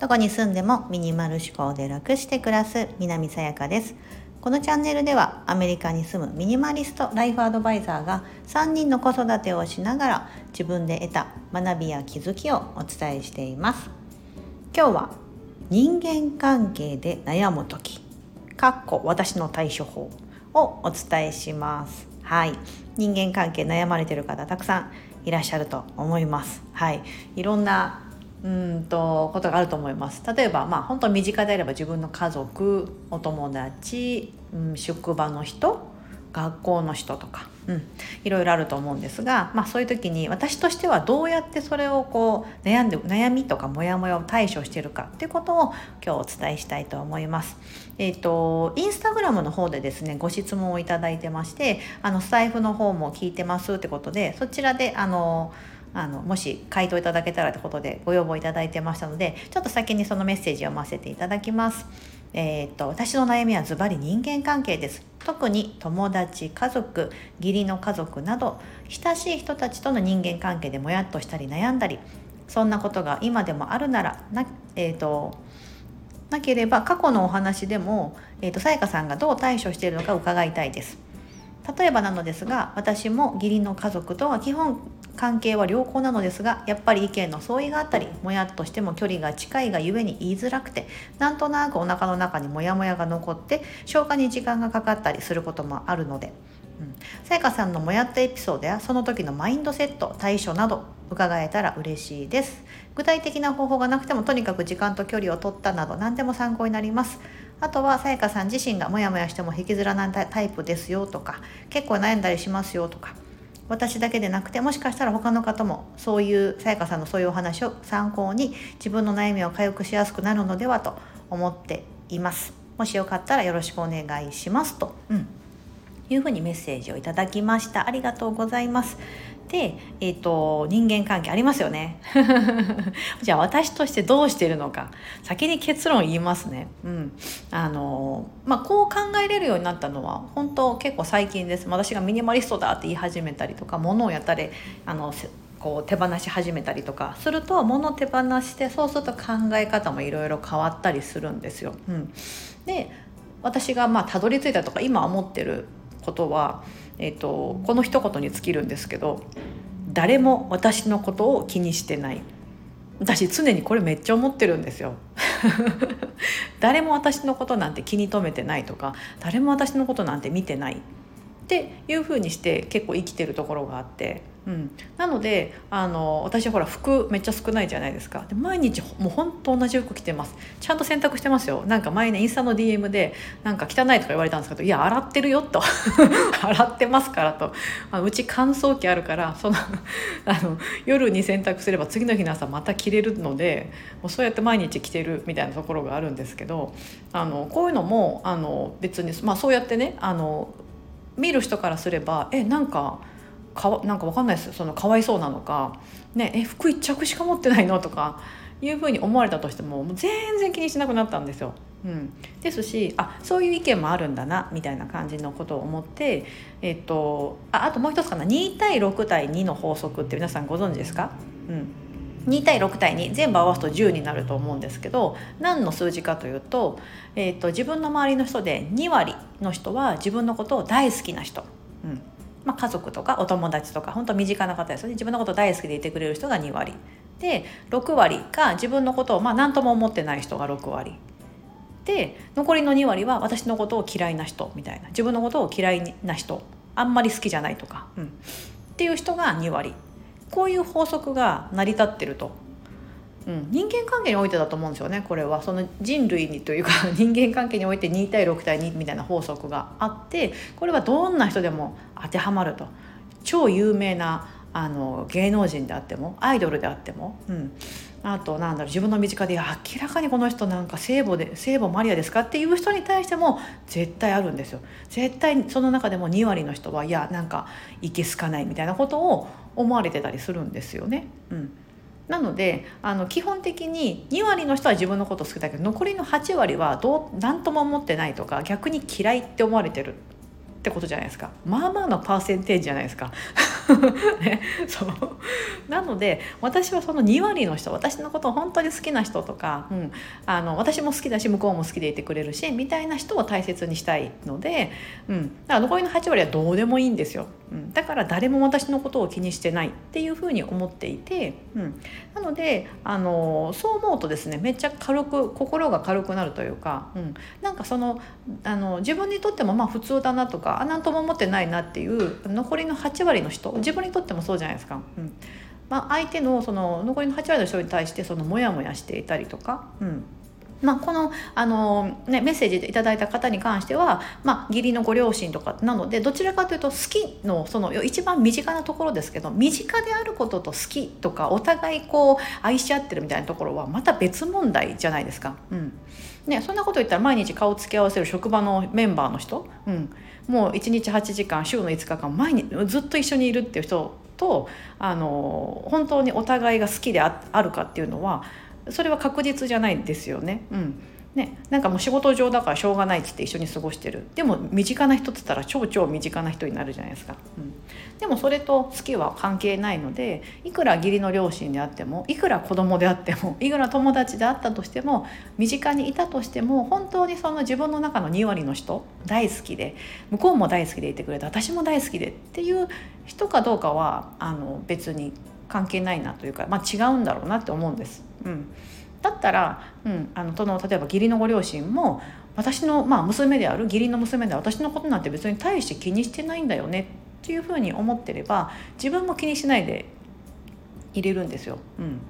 どこに住んでもミニマル思考で楽して暮らす南さやかです。このチャンネルではアメリカに住むミニマリストライフアドバイザーが3人の子育てをしながら自分で得た学びや気づきをお伝えしています。今日は人間関係で悩む時かっこ私の対処法をお伝えします。はい。人間関係悩まれてる方たくさんいらっしゃると思います。はい。いろんなうんとことがあると思います。例えばまあ本当身近であれば自分の家族お友達、うん、職場の人学校の人とか、うん、いろいろあると思うんですが、まあ、そういう時に私としてはどうやってそれをこう悩んで悩みとかモヤモヤを対処してるかっていうことを今日お伝えしたいと思います。えっ、ー、とインスタグラムの方でですねご質問をいただいてましてあのスタイフの方も聞いてますってことでそちらであのあのもし回答いただけたらってことでご要望いただいてましたのでちょっと先にそのメッセージを読ませていただきます。えー、っと私の悩みはズバリ人間関係です特に友達家族義理の家族など親しい人たちとの人間関係でもやっとしたり悩んだりそんなことが今でもあるならな,、えーと、なければ過去のお話でも、えーと、さやかさんがどう対処しているのか伺いたいです。例えばなのですが私も義理の家族とは基本関係は良好なのですがやっぱり意見の相違があったりもやっとしても距離が近いがゆえに言いづらくてなんとなくお腹の中にモヤモヤが残って消化に時間がかかったりすることもあるのでさやかさんのもやったエピソードやその時のマインドセット対処など伺えたら嬉しいです。具体的な方法がなくてもとにかく時間と距離を取ったなど何でも参考になります。あとはさやかさん自身がモヤモヤしても引きずらないタイプですよとか結構悩んだりしますよとか私だけでなくてもしかしたら他の方もそういうさやかさんのそういうお話を参考に自分の悩みを回復しやすくなるのではと思っています。もしよかったらよろしくお願いしますと、うん、いうふうにメッセージをいただきました。ありがとうございます。で、えーと、人間関係ありますよね。じゃあ私としてどうしているのか。先に結論言いますね、うん。あのまあ、こう考えれるようになったのは本当結構最近です。私がミニマリストだって言い始めたりとか物をやったりあのこう手放し始めたりとかすると物を手放してそうすると考え方もいろいろ変わったりするんですよ。うん、で私がまあたどり着いたとか今思ってることはえーと、この一言に尽きるんですけど誰も私のことを気にしてない。私常にこれめっちゃ思ってるんですよ。誰も私のことなんて気に留めてないとか誰も私のことなんて見てない。っていうふうにして結構生きてるところがあってうん、なのであの私ほら服めっちゃ少ないじゃないですか。で毎日もうほんと同じ服着てます。ちゃんと洗濯してますよ。なんか前ねインスタの DM でなんか汚いとか言われたんですけどいや洗ってるよと。洗ってますからと。あうち乾燥機あるからその あの夜に洗濯すれば次の日の朝また着れるのでもうそうやって毎日着てるみたいなところがあるんですけどあのこういうのもあの別に、まあ、そうやってねあの見る人からすればえなんかかなんか分かんないです。そのかわいそうなのか、ね、え服1着しか持ってないのとかいうふうに思われたとしてももう全然気にしなくなったんですよ。うん、ですしあそういう意見もあるんだなみたいな感じのことを思って、えっと、ああともう一つかな。2対6対2の法則って皆さんご存知ですか、うん。2対6対2全部合わすと10になると思うんですけど何の数字かというと,、えーと、自分の周りの人で2割の人は自分のことを大好きな人、うん、まあ、家族とかお友達とか本当身近な方ですよね。自分のこと大好きでいてくれる人が2割。で6割が自分のことをまあ何とも思ってない人が6割。で残りの2割は私のことを嫌いな人みたいな。自分のことを嫌いな人。あんまり好きじゃないとか、うん、っていう人が2割。こういう法則が成り立ってると。うん、人間関係においてだと思うんですよねこれは。その人類にというか 人間関係において2対6対2みたいな法則があってこれはどんな人でも当てはまると。超有名なあの芸能人であってもアイドルであっても、うん、あとなんだろう自分の身近で明らかにこの人なんか聖母で聖母マリアですかっていう人に対しても絶対あるんですよ。絶対その中でも2割の人はいやなんかいけすかないみたいなことを思われてたりするんですよね。うんなのであの基本的に2割の人は自分のこと好きだけど残りの8割はどう何とも思ってないとか逆に嫌いって思われてるってことじゃないですかまあまあのパーセンテージじゃないですか。ね、そうなので私はその2割の人私のことを本当に好きな人とか、うん、あの私も好きだし向こうも好きでいてくれるしみたいな人を大切にしたいので、うん、だから残りの8割はどうでもいいんですよ。うん、だから誰も私のことを気にしてないっていうふうに思っていて、うん、なのであのそう思うとですねめっちゃ軽く心が軽くなるというか、うん、なんかそのあの自分にとってもまあ普通だなとかあなんとも思ってないなっていう残りの8割の人自分にとってもそうじゃないですか。うん。まあ、相手のその残りの8割の人に対してそのモヤモヤしていたりとか、うん。まあ、このあの、ね、メッセージでいただいた方に関しては、まあ、義理のご両親とかなのでどちらかというと好きのその一番身近なところですけど身近であることと好きとかお互いこう愛し合ってるみたいなところはまた別問題じゃないですか。うんね、そんなこと言ったら毎日顔つき合わせる職場のメンバーの人、うん、もう1日8時間週の5日間毎日ずっと一緒にいるっていう人とあの本当にお互いが好きであるかっていうのはそれは確実じゃないですよね。うん。ね、なんかもう仕事上だからしょうがないっつって一緒に過ごしてる。でも身近な人っつったら超超身近な人になるじゃないですか、うん、でもそれと好きは関係ないのでいくら義理の両親であってもいくら子供であっても いくら友達であったとしても身近にいたとしても本当にその自分の中の2割の人大好きで向こうも大好きでいてくれて私も大好きでっていう人かどうかはあの別に関係ないなというか、まあ、違うんだろうなって思うんです。うん。だったら、うん、あのその例えば義理のご両親も私の、まあ、娘である義理の娘で私のことなんて別に大して気にしてないんだよねっていうふうに思ってれば自分も気にしないで入れるんですよ。うん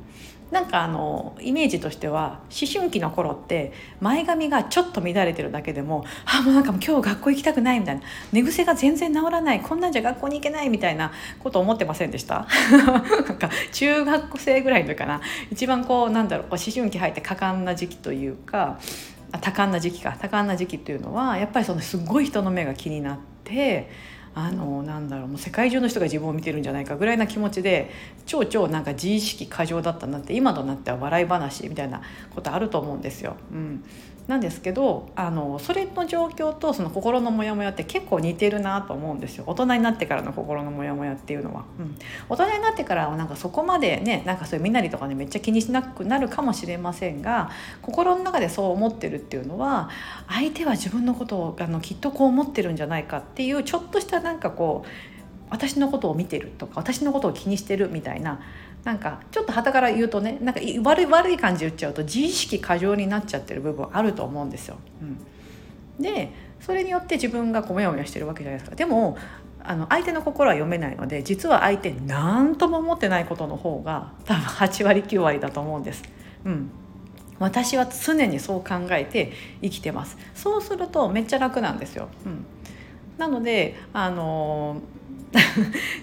なんかあのイメージとしては思春期の頃って前髪がちょっと乱れてるだけでもあもうなんか今日学校行きたくないみたいな寝癖が全然治らないこんなんじゃ学校に行けないみたいなこと思ってませんでした？なんか中学生ぐらいの時かな一番こうなんだろう思春期入って果敢な時期というか多感な時期か多感な時期っていうのはやっぱりそのすごい人の目が気になって。あのなんだろうもう世界中の人が自分を見てるんじゃないかぐらいな気持ちで超超なんか自意識過剰だったなって今となっては笑い話みたいなことあると思うんですよ。うん、なんですけどあのそれの状況とその心のモヤモヤって結構似てるなと思うんですよ。大人になってからの心のモヤモヤっていうのは、うん、大人になってからはなんかそこまでねなんかそういう身なりとかねめっちゃ気にしなくなるかもしれませんが心の中でそう思ってるっていうのは相手は自分のことをあのきっとこう思ってるんじゃないかっていうちょっとしたなんかこう私のことを見てるとか私のことを気にしてるみたいななんかちょっとはたから言うとねなんか悪い悪い感じ言っちゃうと自意識過剰になっちゃってる部分あると思うんですよ。うん、でそれによって自分がこうモヤモヤしてるわけじゃないですか。でもあの相手の心は読めないので実は相手何とも思ってないことの方が多分8割9割だと思うんです。うん私は常にそう考えて生きてますそうするとめっちゃ楽なんですよ、うん、なのであの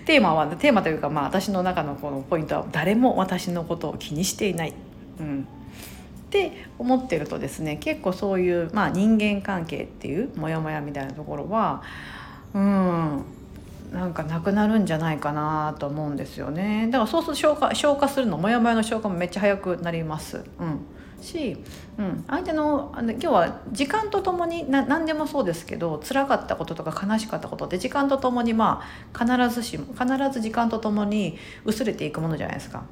テーマはテーマというか、まあ、私の中のこのポイントは誰も私のことを気にしていない。うんって思ってるとですね結構そういう、まあ、人間関係っていうモヤモヤみたいなところはうんなんかなくなるんじゃないかなと思うんですよねだからそうすると消化消化するのモヤモヤの消化もめっちゃ早くなります。うんし、うん、相手のあの今日は時間とともにな何でもそうですけど辛かったこととか悲しかったことって時間とともにまあ必ずし必ず時間とともに薄れていくものじゃないですか。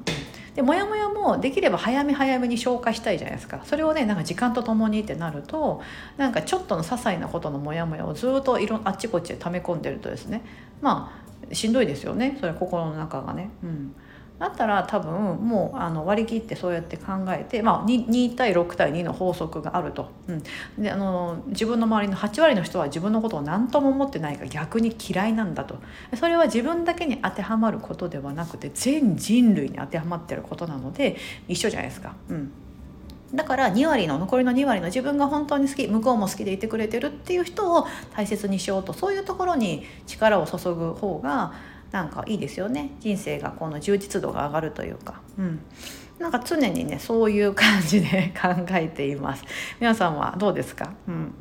でモヤモヤもできれば早め早めに消化したいじゃないですかそれをねなんか時間とともにってなるとなんかちょっとの些細なことのモヤモヤをずっといろあっちこっちで溜め込んでるとですねまあしんどいですよねそれ心の中がね。うんだったら多分もうあの割り切ってそうやって考えて、まあ2、2, 対6対2の法則があると、うん、であの自分の周りの8割の人は自分のことを何とも思ってないが逆に嫌いなんだと。それは自分だけに当てはまることではなくて全人類に当てはまってることなので一緒じゃないですか。うん。だから2割の残りの2割の自分が本当に好き向こうも好きでいてくれてるっていう人を大切にしようとそういうところに力を注ぐ方がなんかいいですよね。人生がこの充実度が上がるというか、うん、なんか常にねそういう感じで 考えています。皆さんはどうですか、うん、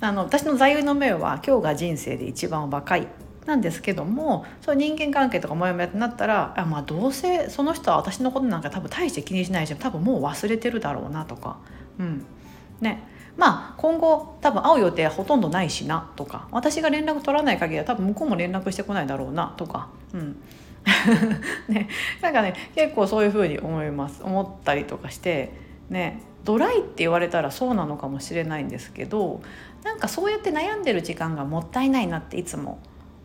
あの私の座右の銘は今日が人生で一番若い。なんですけどもそう人間関係とかモヤモヤってなったらあまあどうせその人は私のことなんか多分大して気にしないし多分もう忘れてるだろうなとか、うん。ね、まあ今後多分会う予定はほとんどないしなとか。私が連絡取らない限りは多分向こうも連絡してこないだろうなとか、うん。ね、なんかね結構そういうふうに思います。思ったりとかしてね。ドライって言われたらそうなのかもしれないんですけどなんかそうやって悩んでる時間がもったいないなっていつも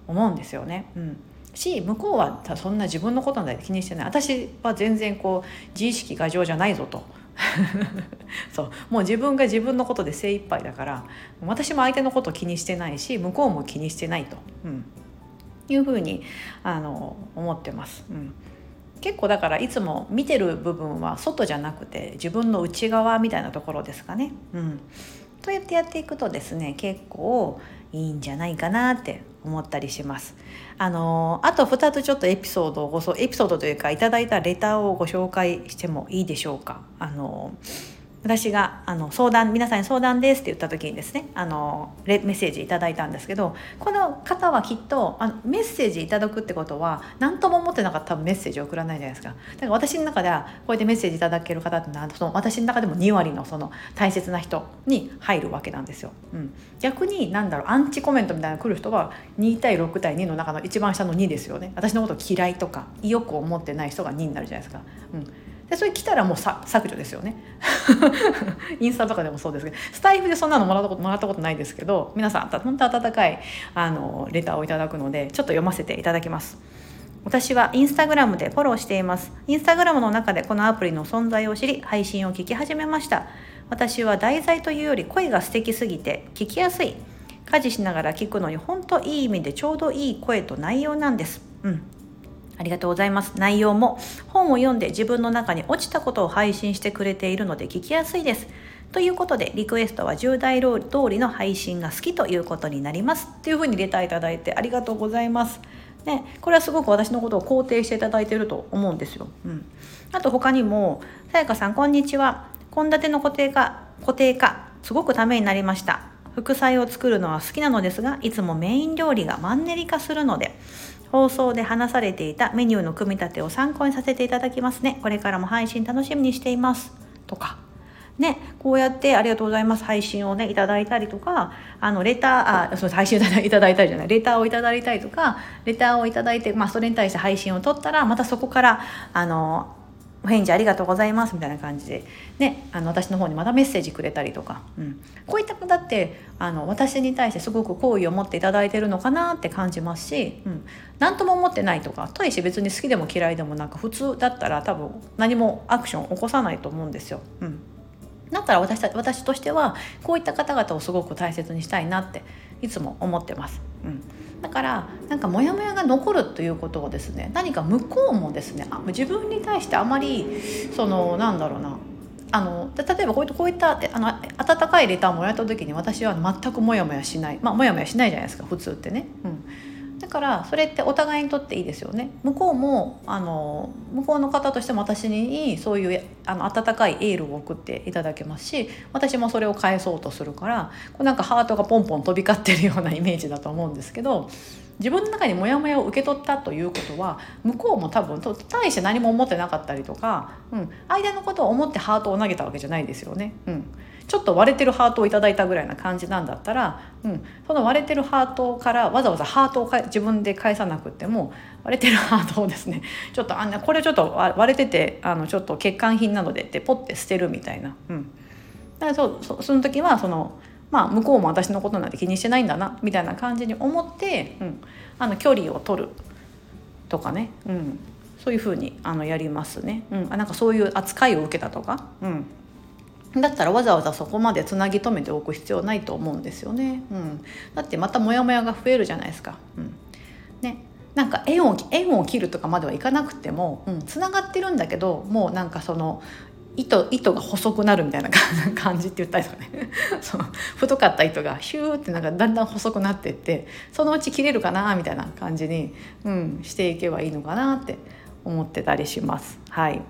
思うんですよね。うん。し向こうはそんな自分のことなんて気にしてない。私は全然こう自意識過剰じゃないぞと。そう。もう自分が自分のことで精一杯だから私も相手のこと気にしてないし向こうも気にしてないと、うん、いうふうにあの思ってます。うん。結構だからいつも見てる部分は外じゃなくて自分の内側みたいなところですかね。うん、とやってやっていくとですね結構いいんじゃないかなって思ったりします。あのあと2つちょっとエピソードをごエピソードというかいただいたレターをご紹介してもいいでしょうか。あの私があの相談皆さんに相談ですって言った時にですねあのメッセージいただいたんですけどこの方はきっとあのメッセージいただくってことは何とも思ってなかったらメッセージ送らないじゃないですか。だから私の中ではこうやってメッセージいただける方ってのはその私の中でも2割のその大切な人に入るわけなんですよ、うん、逆に何だろうアンチコメントみたいなの来る人は2対6対2の中の一番下の2ですよね。私のこと嫌いとかよく思ってない人が2になるじゃないですか、うん。でそれ来たらもう削除ですよね。インスタとかでもそうですけどスタイフでそんなのもらったこともらったことないですけど皆さん本当温かいあのレターをいただくのでちょっと読ませていただきます。私はインスタグラムでフォローしています。インスタグラムの中でこのアプリの存在を知り配信を聞き始めました。私は題材というより声が素敵すぎて聞きやすい。家事しながら聞くのに本当いい意味でちょうどいい声と内容なんです。うん。ありがとうございます。内容も本を読んで自分の中に落ちたことを配信してくれているので聞きやすいです。ということでリクエストは10代通りの配信が好きということになりますっていうふうにレターいただいてありがとうございます。ね、これはすごく私のことを肯定していただいていると思うんですよ。うん、あと他にも「さやかさんこんにちは献立の固定化固定化すごくためになりました」副菜を作るのは好きなのですがいつもメイン料理がマンネリ化するので放送で話されていたメニューの組み立てを参考にさせていただきますね。これからも配信楽しみにしています。とか。ね、こうやってありがとうございます。配信をねいただいたりとか。あのレターあそう配信 いただいたりじゃない。レターをいただいたりとか。レターをいただいて、まあ、それに対して配信を取ったらまたそこからあのお返事ありがとうございますみたいな感じで、ね、あの私の方にまたメッセージくれたりとか、うん、こういった方ってあの私に対してすごく好意を持っていただいてるのかなって感じますし、うん、何とも思ってないとかといし別に好きでも嫌いでもなんか普通だったら多分何もアクション起こさないと思うんですよ。うんだったら私た私としてはこういった方々をすごく大切にしたいなっていつも思ってます。うんだからなんかモヤモヤが残るということをですね何か向こうもですねあ自分に対してあまりそのなんだろうなあの例えばこういったこういったあの温かいレターをもらった時に私は全くモヤモヤしないまあモヤモヤしないじゃないですか普通ってね。うんだからそれってお互いにとっていいですよね。向こうもあの向こうの方としても私にそういうあの温かいエールを送っていただけますし私もそれを返そうとするからこうなんかハートがポンポン飛び交ってるようなイメージだと思うんですけど自分の中にモヤモヤを受け取ったということは向こうも多分大して何も思ってなかったりとか、うん、相手のことを思ってハートを投げたわけじゃないですよね。うんちょっと割れてるハートをいただいたぐらいな感じなんだったら、うん、その割れてるハートからわざわざハートを自分で返さなくても割れてるハートをですね ちょっとあんなこれちょっと割れててあのちょっと欠陥品なのでってポッて捨てるみたいな。うん、だからそそその時はそのまあ、向こうも私のことなんて気にしてないんだなみたいな感じに思って、うん、あの距離を取るとかね、うん、そういうふうにあのやりますね、うん、なんかそういう扱いを受けたとか、うん、だったらわざわざそこまでつなぎ止めておく必要ないと思うんですよね。うん、だってまたモヤモヤが増えるじゃないですか。うん、ね。なんか縁を縁を切るとかまではいかなくても、うん、つながってるんだけどもうなんかその糸糸が細くなるみたいな感じって言ったりとかね。その太かった糸がヒューってなんかだんだん細くなってってそのうち切れるかなみたいな感じに、うん、していけばいいのかなって思ってたりします。はい。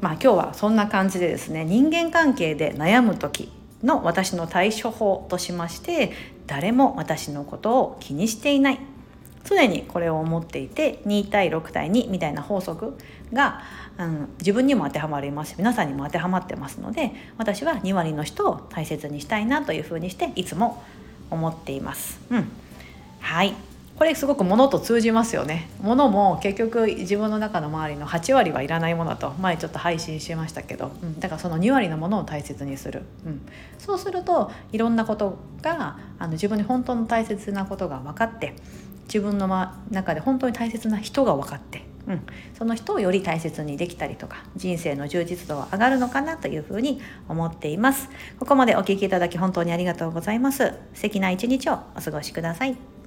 まあ、今日はそんな感じでですね人間関係で悩む時の私の対処法としまして誰も私のことを気にしていない。常にこれを思っていて2対6対2みたいな法則が、うん、自分にも当てはまりますし皆さんにも当てはまってますので私は2割の人を大切にしたいなというふうにしていつも思っています。うん、はい。これすごく物と通じますよね。物も結局自分の中の周りの8割はいらないものと前ちょっと配信しましたけど、うん、だからその2割のものを大切にする、うん、そうするといろんなことがあの自分に本当の大切なことが分かって自分の中で本当に大切な人が分かってうん、その人をより大切にできたりとか人生の充実度は上がるのかなというふうに思っています。ここまでお聴きいただき本当にありがとうございます。素敵な一日をお過ごしください。